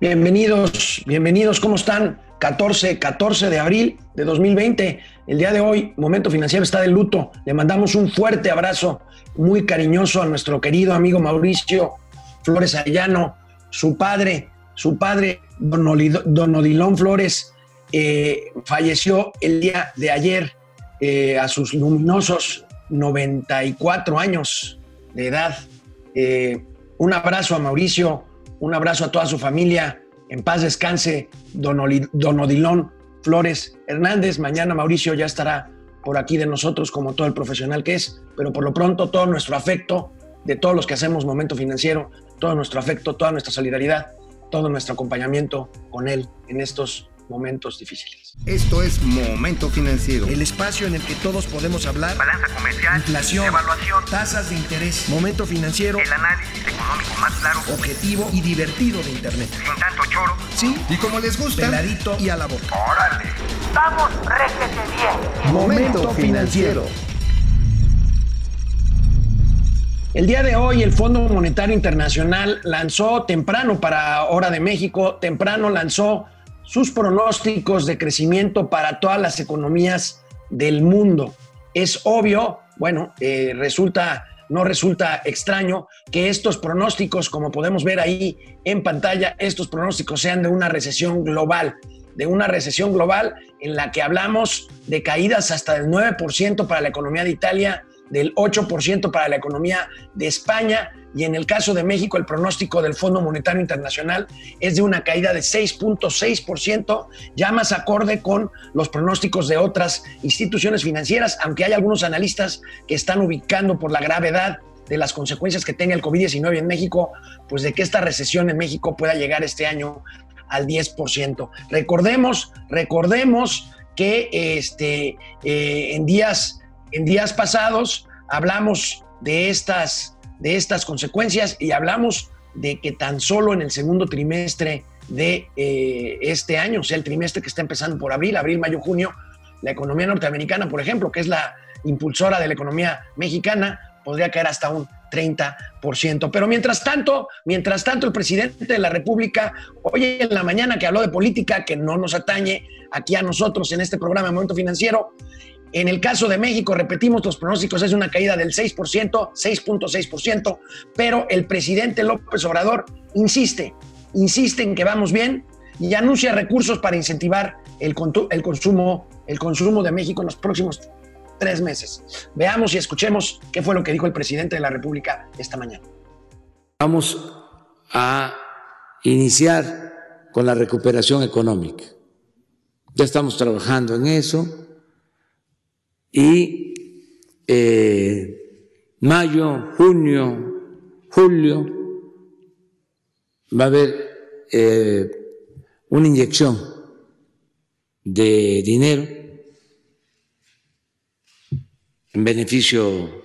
Bienvenidos, bienvenidos, ¿cómo están? 14, 14 de abril de 2020. El día de hoy, Momento Financiero está de luto. Le mandamos un fuerte abrazo muy cariñoso a nuestro querido amigo Mauricio Flores Arellano, su padre, su padre, don, Odilón Flores, eh, falleció el día de ayer eh, a sus luminosos 94 años de edad. Eh, un abrazo a Mauricio, un abrazo a toda su familia. En paz descanse, don, Odilón Flores Hernández. Mañana Mauricio ya estará por aquí de nosotros como todo el profesional que es, pero por lo pronto todo nuestro afecto de todos los que hacemos Momento Financiero, todo nuestro afecto, toda nuestra solidaridad, todo nuestro acompañamiento con él en estos momentos difíciles. Esto es Momento Financiero. El espacio en el que todos podemos hablar. Balanza comercial. Inflación. Evaluación. Tasas de interés. Momento Financiero. El análisis económico más claro. Objetivo y divertido de Internet. Sin tanto choro. Sí. Y como les gusta. Peladito y a la boca. ¡Órale! ¡Vamos, réjete bien! Momento Financiero. El día de hoy el Fondo Monetario Internacional lanzó temprano para Hora de México, temprano lanzó sus pronósticos de crecimiento para todas las economías del mundo. Es obvio, bueno, eh, resulta, no resulta extraño que estos pronósticos, como podemos ver ahí en pantalla, estos pronósticos sean de una recesión global, de una recesión global en la que hablamos de caídas hasta del 9% para la economía de Italia, del 8% para la economía de España y en el caso de México el pronóstico del Fondo Monetario Internacional es de una caída de 6.6%, ya más acorde con los pronósticos de otras instituciones financieras, aunque hay algunos analistas que están ubicando por la gravedad de las consecuencias que tenga el COVID-19 en México, pues de que esta recesión en México pueda llegar este año al 10%. Recordemos, recordemos que este, eh, en días en días pasados hablamos de estas, de estas consecuencias y hablamos de que tan solo en el segundo trimestre de eh, este año, o sea, el trimestre que está empezando por abril, abril, mayo, junio, la economía norteamericana, por ejemplo, que es la impulsora de la economía mexicana, podría caer hasta un 30%. Pero mientras tanto, mientras tanto, el presidente de la República, hoy en la mañana que habló de política, que no nos atañe aquí a nosotros en este programa de Momento Financiero, en el caso de México, repetimos los pronósticos, es una caída del 6%, 6.6%, pero el presidente López Obrador insiste, insiste en que vamos bien y anuncia recursos para incentivar el, el, consumo, el consumo de México en los próximos tres meses. Veamos y escuchemos qué fue lo que dijo el presidente de la República esta mañana. Vamos a iniciar con la recuperación económica. Ya estamos trabajando en eso y eh, mayo, junio, julio va a haber eh, una inyección de dinero en beneficio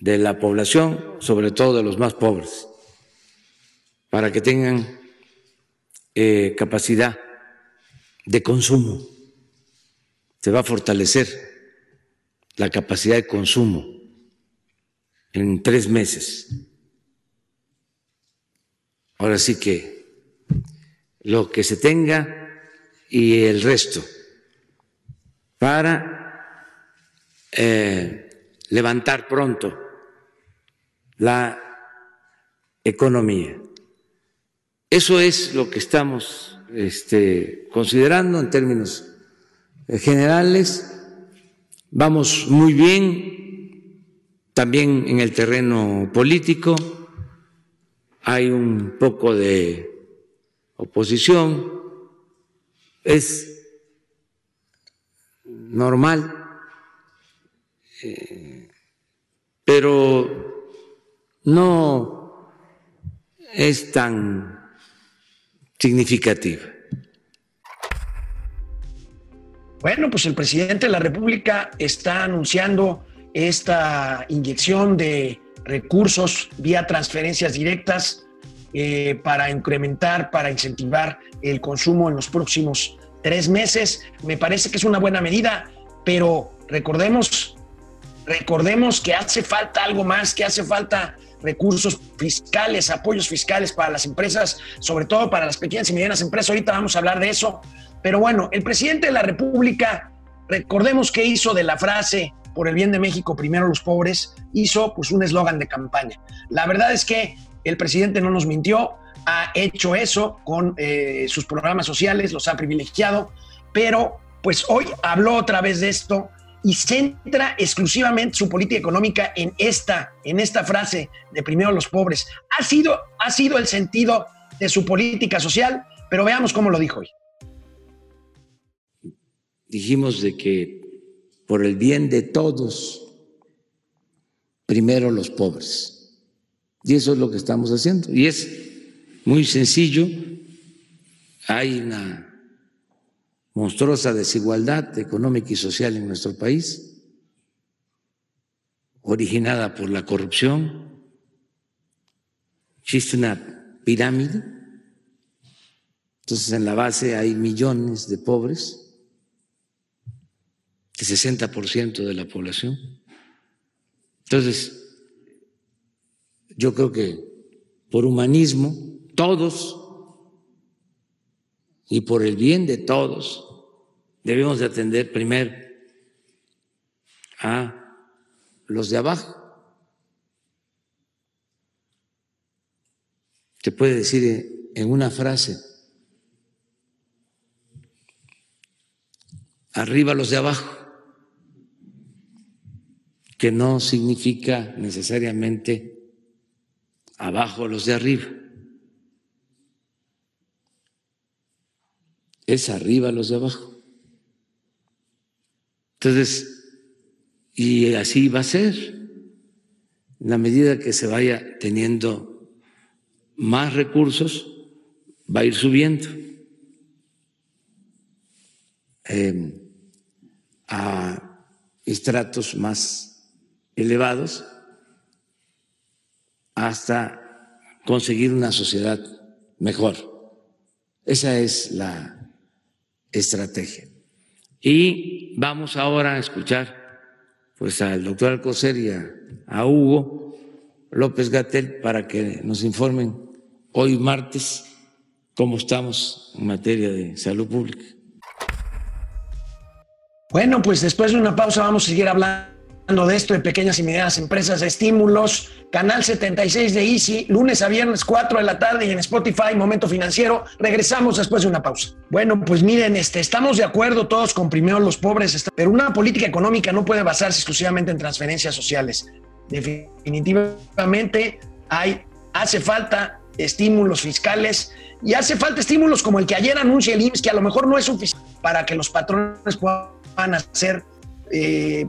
de la población, sobre todo de los más pobres, para que tengan eh, capacidad de consumo. Se va a fortalecer la capacidad de consumo en tres meses. Ahora sí que lo que se tenga y el resto para eh, levantar pronto la economía. Eso es lo que estamos este, considerando en términos generales Vamos muy bien también en el terreno político. Hay un poco de oposición. Es normal, eh, pero no es tan significativa. Bueno, pues el presidente de la República está anunciando esta inyección de recursos vía transferencias directas eh, para incrementar, para incentivar el consumo en los próximos tres meses. Me parece que es una buena medida, pero recordemos recordemos que hace falta algo más, que hace falta recursos fiscales, apoyos fiscales para las empresas, sobre todo para las pequeñas y medianas empresas. Ahorita vamos a hablar de eso. Pero bueno, el presidente de la República, recordemos que hizo de la frase por el bien de México, primero los pobres, hizo pues un eslogan de campaña. La verdad es que el presidente no nos mintió, ha hecho eso con eh, sus programas sociales, los ha privilegiado, pero pues hoy habló otra vez de esto y centra exclusivamente su política económica en esta, en esta frase de primero los pobres. Ha sido, ha sido el sentido de su política social, pero veamos cómo lo dijo hoy. Dijimos de que por el bien de todos, primero los pobres. Y eso es lo que estamos haciendo. Y es muy sencillo. Hay una monstruosa desigualdad económica y social en nuestro país, originada por la corrupción. Existe una pirámide. Entonces en la base hay millones de pobres el 60% de la población. Entonces, yo creo que por humanismo, todos, y por el bien de todos, debemos de atender primero a los de abajo. Se puede decir en una frase, arriba los de abajo que no significa necesariamente abajo los de arriba. Es arriba los de abajo. Entonces, y así va a ser. En la medida que se vaya teniendo más recursos, va a ir subiendo. Eh, a estratos más elevados hasta conseguir una sociedad mejor. Esa es la estrategia. Y vamos ahora a escuchar pues al doctor Alcocer y a, Hugo López Gatel para que nos informen hoy martes cómo estamos en materia de salud pública. Bueno, pues después de una pausa vamos a seguir hablando de esto de pequeñas y medianas empresas, estímulos, canal 76 de Easy, lunes a viernes 4 de la tarde y en Spotify, Momento Financiero. Regresamos después de una pausa. Bueno, pues miren, este, estamos de acuerdo todos con primero los pobres, pero una política económica no puede basarse exclusivamente en transferencias sociales. Definitivamente hay, hace falta estímulos fiscales y hace falta estímulos como el que ayer anuncia el IMSS, que a lo mejor no es suficiente para que los patrones puedan hacer eh,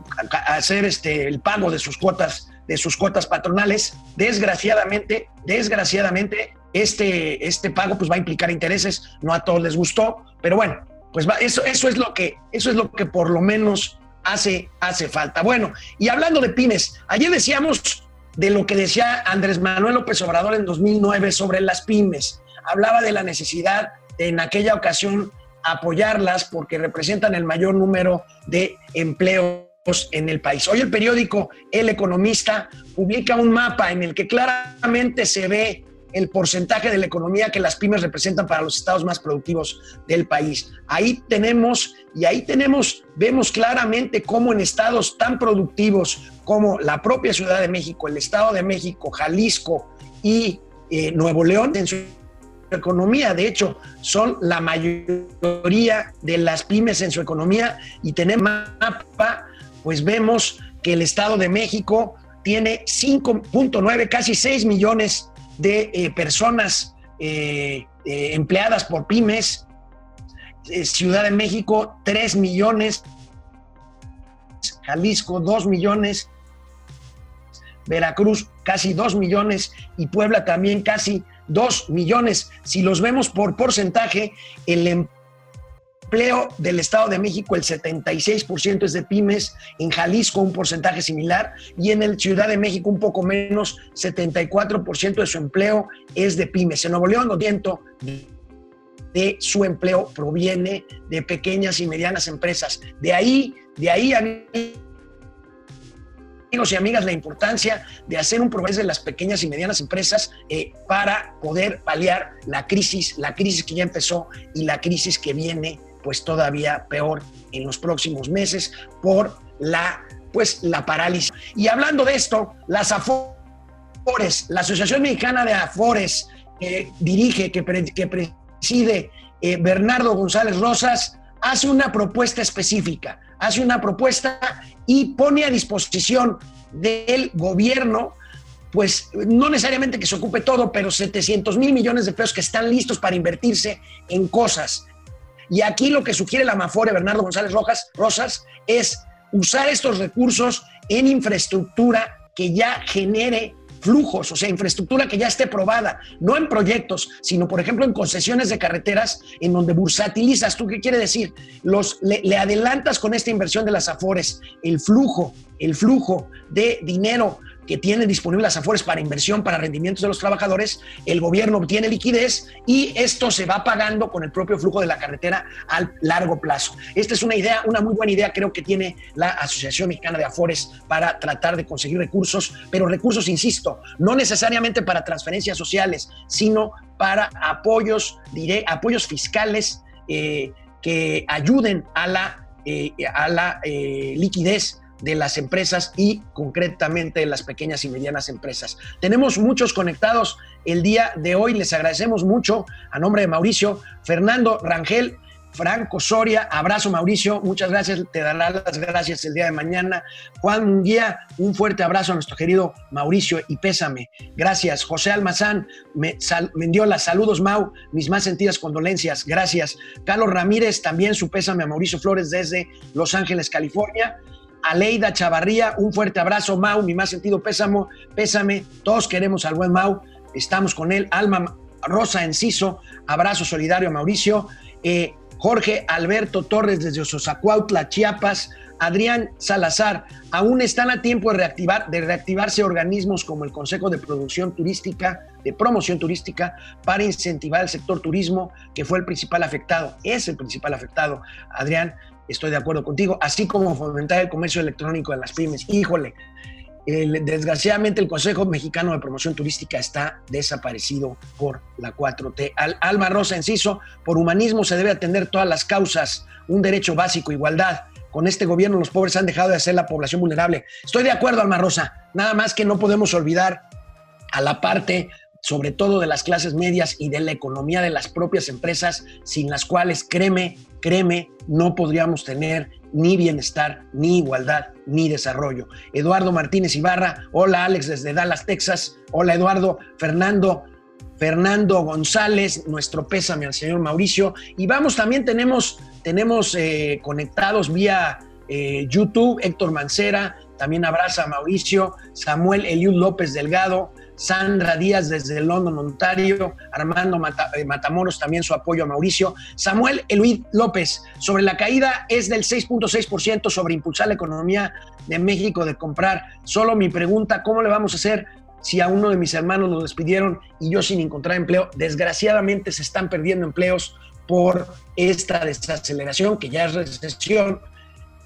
hacer este, el pago de sus cuotas de sus cuotas patronales. Desgraciadamente, desgraciadamente, este, este pago pues va a implicar intereses. No a todos les gustó, pero bueno, pues eso, eso es lo que, eso es lo que por lo menos hace, hace falta. Bueno, y hablando de pymes, ayer decíamos de lo que decía Andrés Manuel López Obrador en 2009 sobre las pymes. Hablaba de la necesidad en aquella ocasión apoyarlas porque representan el mayor número de empleos en el país. Hoy el periódico El Economista publica un mapa en el que claramente se ve el porcentaje de la economía que las pymes representan para los estados más productivos del país. Ahí tenemos, y ahí tenemos, vemos claramente cómo en estados tan productivos como la propia Ciudad de México, el Estado de México, Jalisco y eh, Nuevo León, en su economía. De hecho, son la mayoría de las pymes en su economía y tenemos mapa, pues vemos que el Estado de México tiene 5.9, casi 6 millones de eh, personas eh, eh, empleadas por pymes. Ciudad de México, 3 millones. Jalisco, 2 millones. Veracruz, casi 2 millones. Y Puebla también casi 2 millones. Si los vemos por porcentaje, el empleo del Estado de México, el 76% es de pymes, en Jalisco un porcentaje similar y en el Ciudad de México un poco menos, 74% de su empleo es de pymes. En Nuevo León, ciento de su empleo proviene de pequeñas y medianas empresas. De ahí, de ahí amigos y amigas, la importancia de hacer un progreso de las pequeñas y medianas empresas eh, para poder paliar la crisis, la crisis que ya empezó y la crisis que viene pues todavía peor en los próximos meses por la pues la parálisis. Y hablando de esto, las AFORES, la Asociación Mexicana de AFORES, que dirige, que, preside eh, Bernardo González Rosas, hace una propuesta específica, hace una propuesta y pone a disposición del gobierno, pues no necesariamente que se ocupe todo, pero 700 mil millones de pesos que están listos para invertirse en cosas. Y aquí lo que sugiere la Mafore, Bernardo González Rosas, es usar estos recursos en infraestructura que ya genere flujos, o sea, infraestructura que ya esté probada, no en proyectos, sino por ejemplo en concesiones de carreteras en donde bursatilizas. ¿Tú qué quiere decir? Los, le, le adelantas con esta inversión de las Afores el flujo, el flujo de dinero que tiene disponible las Afores para inversión, para rendimientos de los trabajadores, el gobierno obtiene liquidez y esto se va pagando con el propio flujo de la carretera al largo plazo. Esta es una idea, una muy buena idea creo que tiene la Asociación Mexicana de Afores para tratar de conseguir recursos, pero recursos, insisto, no necesariamente para transferencias sociales, sino para apoyos, diré, apoyos fiscales eh, que ayuden a la, eh, a la eh, liquidez de las empresas y concretamente de las pequeñas y medianas empresas. Tenemos muchos conectados el día de hoy, les agradecemos mucho a nombre de Mauricio, Fernando Rangel, Franco Soria, abrazo Mauricio, muchas gracias, te dará las gracias el día de mañana. Juan Munguía, un fuerte abrazo a nuestro querido Mauricio y pésame. Gracias. José Almazán, me, me dio las saludos Mau, mis más sentidas condolencias, gracias. Carlos Ramírez, también su pésame a Mauricio Flores desde Los Ángeles, California. Aleida Chavarría, un fuerte abrazo, Mau, mi más sentido pésamo, pésame, todos queremos al buen Mau, estamos con él, Alma Rosa Enciso, abrazo solidario a Mauricio, eh, Jorge Alberto Torres desde Ososacuautla, Chiapas, Adrián Salazar, aún están a tiempo de, reactivar, de reactivarse organismos como el Consejo de Producción Turística, de Promoción Turística, para incentivar el sector turismo, que fue el principal afectado, es el principal afectado. Adrián, estoy de acuerdo contigo, así como fomentar el comercio electrónico de las pymes. Híjole, desgraciadamente el Consejo Mexicano de Promoción Turística está desaparecido por la 4T. Al, Alma Rosa Enciso, por humanismo se debe atender todas las causas, un derecho básico, igualdad. Con este gobierno los pobres han dejado de ser la población vulnerable. Estoy de acuerdo, Alma Rosa, nada más que no podemos olvidar a la parte sobre todo de las clases medias y de la economía de las propias empresas, sin las cuales, créeme, créeme, no podríamos tener ni bienestar, ni igualdad, ni desarrollo. Eduardo Martínez Ibarra, hola Alex desde Dallas, Texas, hola Eduardo, Fernando, Fernando González, nuestro pésame al señor Mauricio, y vamos, también tenemos, tenemos eh, conectados vía eh, YouTube, Héctor Mancera, también abraza a Mauricio, Samuel Eliud López Delgado, Sandra Díaz desde London, Ontario, Armando eh, Matamoros también su apoyo a Mauricio, Samuel Eluid López, sobre la caída es del 6.6% sobre impulsar la economía de México de comprar. Solo mi pregunta, ¿cómo le vamos a hacer si a uno de mis hermanos lo despidieron y yo sin encontrar empleo? Desgraciadamente se están perdiendo empleos por esta desaceleración que ya es recesión.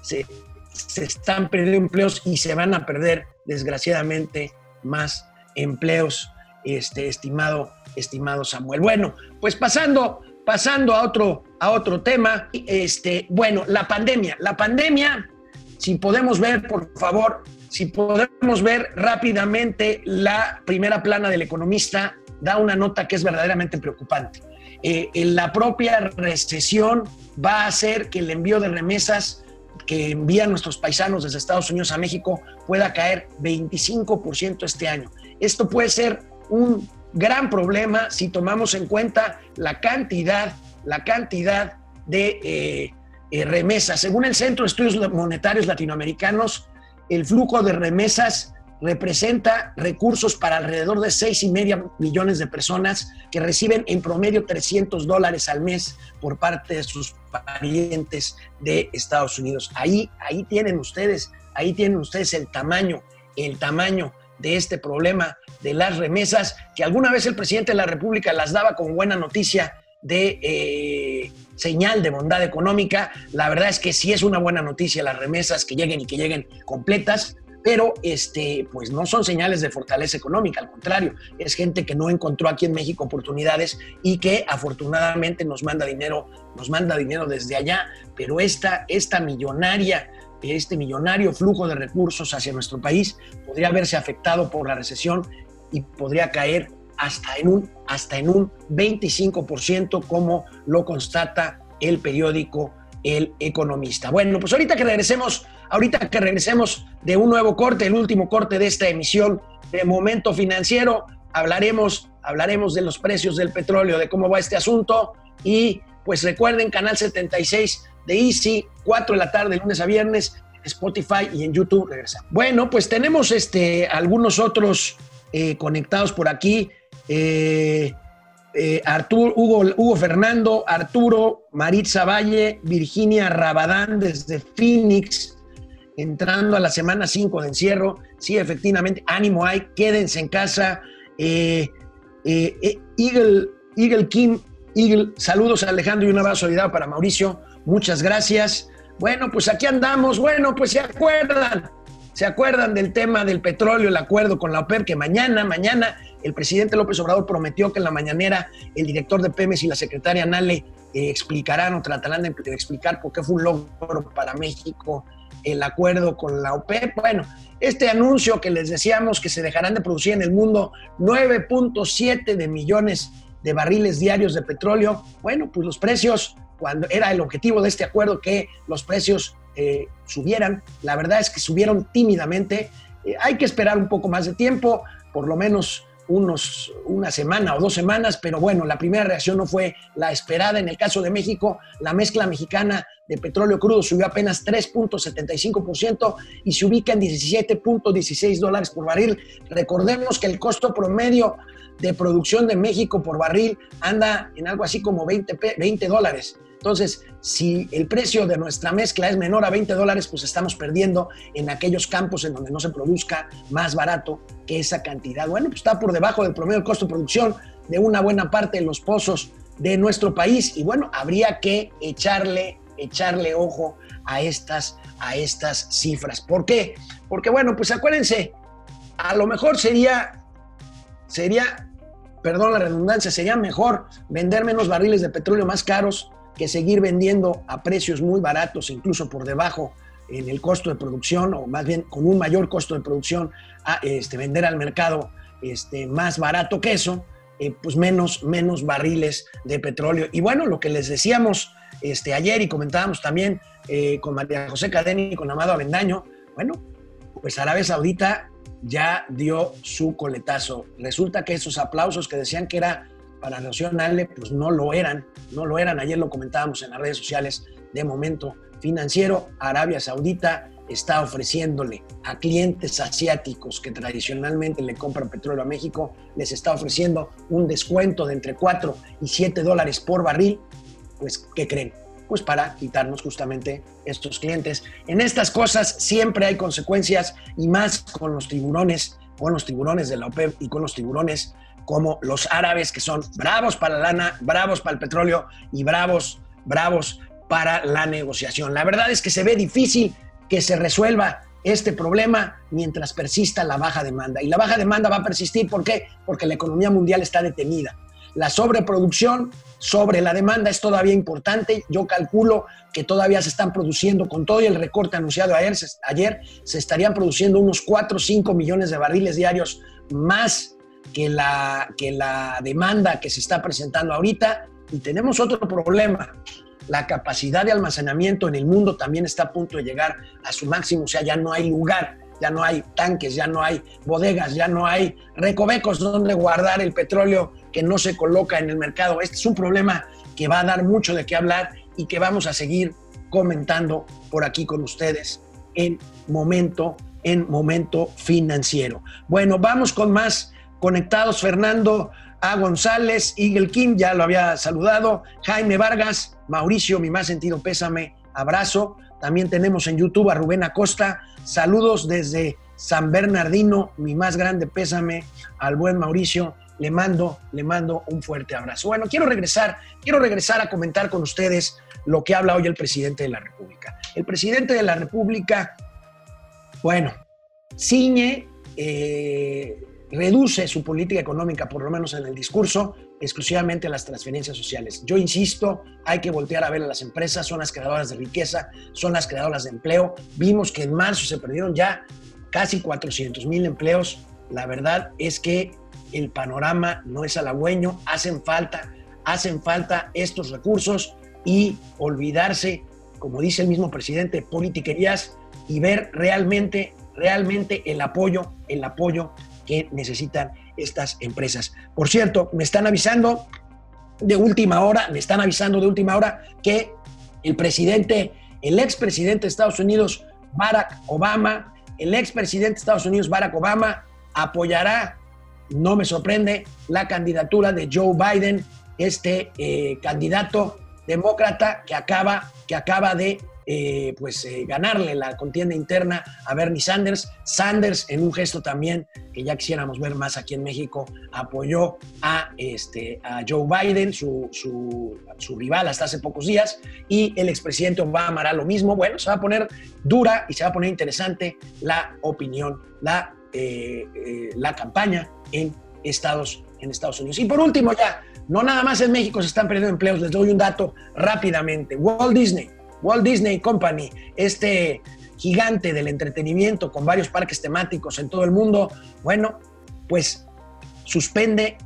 Se, se están perdiendo empleos y se van a perder desgraciadamente más empleos, este, estimado, estimado Samuel. Bueno, pues pasando, pasando a otro, a otro tema, este, bueno, la pandemia, la pandemia, si podemos ver, por favor, si podemos ver rápidamente la primera plana del economista, da una nota que es verdaderamente preocupante. Eh, en la propia recesión va a hacer que el envío de remesas que envían nuestros paisanos desde Estados Unidos a México pueda caer 25% este año. Esto puede ser un gran problema si tomamos en cuenta la cantidad, la cantidad de eh, eh, remesas. Según el Centro de Estudios Monetarios Latinoamericanos, el flujo de remesas representa recursos para alrededor de seis y media millones de personas que reciben en promedio 300 dólares al mes por parte de sus parientes de Estados Unidos. Ahí, ahí tienen ustedes, ahí tienen ustedes el tamaño, el tamaño de este problema de las remesas, que alguna vez el presidente de la República las daba como buena noticia de eh, señal de bondad económica. La verdad es que sí es una buena noticia las remesas que lleguen y que lleguen completas, pero este, pues no son señales de fortaleza económica, al contrario, es gente que no encontró aquí en México oportunidades y que afortunadamente nos manda dinero, nos manda dinero desde allá, pero esta, esta millonaria este millonario flujo de recursos hacia nuestro país podría verse afectado por la recesión y podría caer hasta en un, hasta en un 25%, como lo constata el periódico El Economista. Bueno, pues ahorita que regresemos, ahorita que regresemos de un nuevo corte, el último corte de esta emisión de Momento Financiero, hablaremos, hablaremos de los precios del petróleo, de cómo va este asunto y pues recuerden, Canal 76 de Easy, 4 de la tarde, lunes a viernes, Spotify y en YouTube. Regresa. Bueno, pues tenemos este, algunos otros eh, conectados por aquí. Eh, eh, Hugo, Fernando, Arturo, Maritza Valle, Virginia Rabadán desde Phoenix, entrando a la semana 5 de encierro. Sí, efectivamente, ánimo hay, quédense en casa. Eagle, Eagle Kim, Eagle, saludos a Alejandro y un abrazo solidario para Mauricio. Muchas gracias. Bueno, pues aquí andamos. Bueno, pues se acuerdan, se acuerdan del tema del petróleo, el acuerdo con la OPEP, que mañana, mañana el presidente López Obrador prometió que en la mañanera el director de Pemex y la secretaria Nale eh, explicarán o tratarán de, explicar por qué fue un logro para México el acuerdo con la OPEP. Bueno, este anuncio que les decíamos que se dejarán de producir en el mundo 9.7 de millones de barriles diarios de petróleo, bueno, pues los precios cuando era el objetivo de este acuerdo que los precios eh, subieran. La verdad es que subieron tímidamente. Eh, hay que esperar un poco más de tiempo, por lo menos unos, una semana o dos semanas, pero bueno, la primera reacción no fue la esperada. En el caso de México, la mezcla mexicana de petróleo crudo subió apenas 3.75% y se ubica en 17.16 dólares por barril. Recordemos que el costo promedio de producción de México por barril anda en algo así como 20, 20 dólares. Entonces, si el precio de nuestra mezcla es menor a 20 dólares, pues estamos perdiendo en aquellos campos en donde no se produzca más barato que esa cantidad. Bueno, pues está por debajo del promedio del costo de producción de una buena parte de los pozos de nuestro país y bueno, habría que echarle, echarle ojo a estas, a estas cifras. ¿Por qué? Porque bueno, pues acuérdense, a lo mejor sería, sería, perdón la redundancia, sería mejor vender menos barriles de petróleo más caros que seguir vendiendo a precios muy baratos, incluso por debajo en el costo de producción, o más bien con un mayor costo de producción, a este, vender al mercado este, más barato que eso, eh, pues menos, menos barriles de petróleo. Y bueno, lo que les decíamos este, ayer y comentábamos también eh, con María José Cadeni y con Amado Avendaño, bueno, pues Arabia Saudita ya dio su coletazo. Resulta que esos aplausos que decían que era para Nacional, pues no lo eran, no lo eran. Ayer lo comentábamos en las redes sociales de momento financiero. Arabia Saudita está ofreciéndole a clientes asiáticos que tradicionalmente le compran petróleo a México, les está ofreciendo un descuento de entre 4 y 7 dólares por barril. Pues, ¿qué creen? Pues para quitarnos justamente estos clientes. En estas cosas siempre hay consecuencias y más con los tiburones, con los tiburones de la OPEP y con los tiburones como los árabes, que son bravos para la lana, bravos para el petróleo y bravos, bravos para la negociación. La verdad es que se ve difícil que se resuelva este problema mientras persista la baja demanda. Y la baja demanda va a persistir, ¿por qué? Porque la economía mundial está detenida. La sobreproducción sobre la demanda es todavía importante. Yo calculo que todavía se están produciendo, con todo el recorte anunciado ayer, ayer se estarían produciendo unos 4 o 5 millones de barriles diarios más que la, que la demanda que se está presentando ahorita. Y tenemos otro problema. La capacidad de almacenamiento en el mundo también está a punto de llegar a su máximo, o sea, ya no hay lugar, ya no hay tanques, ya no hay bodegas, ya no hay recovecos donde guardar el petróleo que no se coloca en el mercado. Este es un problema que va a dar mucho de qué hablar y que vamos a seguir comentando por aquí con ustedes en momento en momento financiero. Bueno, vamos con más conectados Fernando A. González, Eagle Kim, ya lo había saludado, Jaime Vargas, Mauricio, mi más sentido pésame, abrazo. También tenemos en YouTube a Rubén Acosta, saludos desde San Bernardino, mi más grande pésame al buen Mauricio, le mando, le mando un fuerte abrazo. Bueno, quiero regresar, quiero regresar a comentar con ustedes lo que habla hoy el presidente de la República. El presidente de la República, bueno, ciñe, eh, reduce su política económica, por lo menos en el discurso, exclusivamente a las transferencias sociales. Yo insisto, hay que voltear a ver a las empresas, son las creadoras de riqueza, son las creadoras de empleo. Vimos que en marzo se perdieron ya casi 400 mil empleos. La verdad es que el panorama no es halagüeño, hacen falta, hacen falta estos recursos y olvidarse, como dice el mismo presidente, politiquerías y ver realmente, realmente el apoyo, el apoyo que necesitan estas empresas. Por cierto, me están avisando de última hora, me están avisando de última hora que el presidente, el expresidente de Estados Unidos, Barack Obama, el expresidente de Estados Unidos, Barack Obama, apoyará, no me sorprende, la candidatura de Joe Biden, este eh, candidato demócrata que acaba, que acaba de eh, pues, eh, ganarle la contienda interna a Bernie Sanders. Sanders, en un gesto también que ya quisiéramos ver más aquí en México, apoyó a, este, Joe Biden, su, su, rival hasta hace pocos días, y el expresidente Obama hará lo mismo. Bueno, se va a poner dura y se va a poner interesante la opinión, la, eh, la campaña en Estados, en Estados Unidos. Y por último, ya, no nada más en México se están perdiendo empleos, les doy un dato rápidamente. Walt Disney Walt Disney Company, este gigante del entretenimiento con varios parques temáticos en todo el mundo, bueno, pues suspende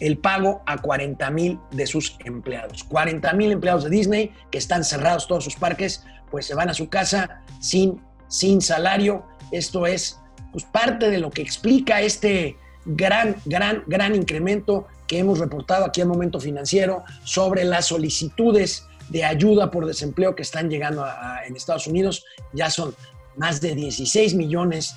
el pago a 40 mil de sus empleados. 40 mil empleados de Disney que están cerrados todos sus parques, pues se van a su casa sin, sin salario. Esto es pues, parte de lo que explica este gran, gran, gran incremento que hemos reportado aquí en Momento Financiero sobre las solicitudes de ayuda por desempleo que están llegando en Estados Unidos. Ya son más de 16 millones,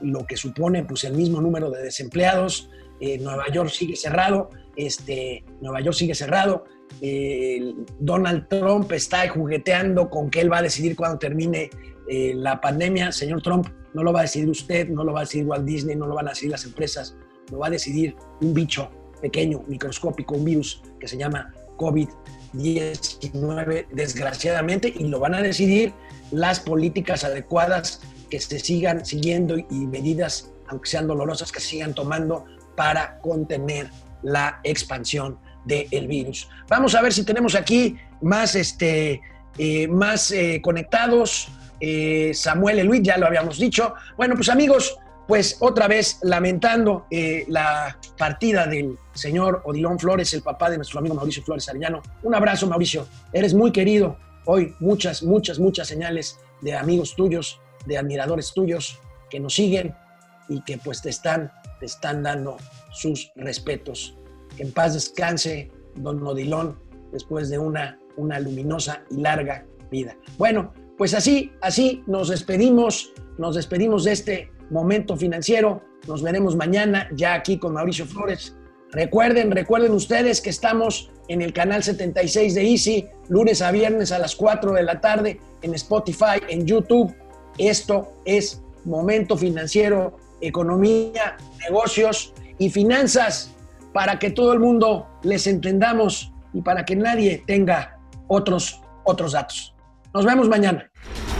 lo que supone pues, el mismo número de desempleados. Eh, Nueva York sigue cerrado. Este, Nueva York sigue cerrado. Eh, Donald Trump está jugueteando con que él va a decidir cuándo termine eh, la pandemia. Señor Trump, no lo va a decidir usted, no lo va a decidir Walt Disney, no lo van a decidir las empresas, lo va a decidir un bicho pequeño, microscópico, un virus que se llama COVID 19, desgraciadamente, y lo van a decidir las políticas adecuadas que se sigan siguiendo y medidas, aunque sean dolorosas, que se sigan tomando para contener la expansión del virus. Vamos a ver si tenemos aquí más, este, eh, más eh, conectados. Eh, Samuel y Luis, ya lo habíamos dicho. Bueno, pues amigos, pues otra vez lamentando eh, la partida del señor Odilón Flores, el papá de nuestro amigo Mauricio Flores Arellano. Un abrazo, Mauricio. Eres muy querido. Hoy muchas, muchas, muchas señales de amigos tuyos, de admiradores tuyos que nos siguen y que pues te están, te están dando sus respetos. Que en paz descanse, don Odilón, después de una, una luminosa y larga vida. Bueno, pues así, así nos despedimos, nos despedimos de este Momento Financiero. Nos veremos mañana ya aquí con Mauricio Flores. Recuerden, recuerden ustedes que estamos en el canal 76 de Easy, lunes a viernes a las 4 de la tarde, en Spotify, en YouTube. Esto es Momento Financiero, Economía, Negocios y Finanzas, para que todo el mundo les entendamos y para que nadie tenga otros, otros datos. Nos vemos mañana.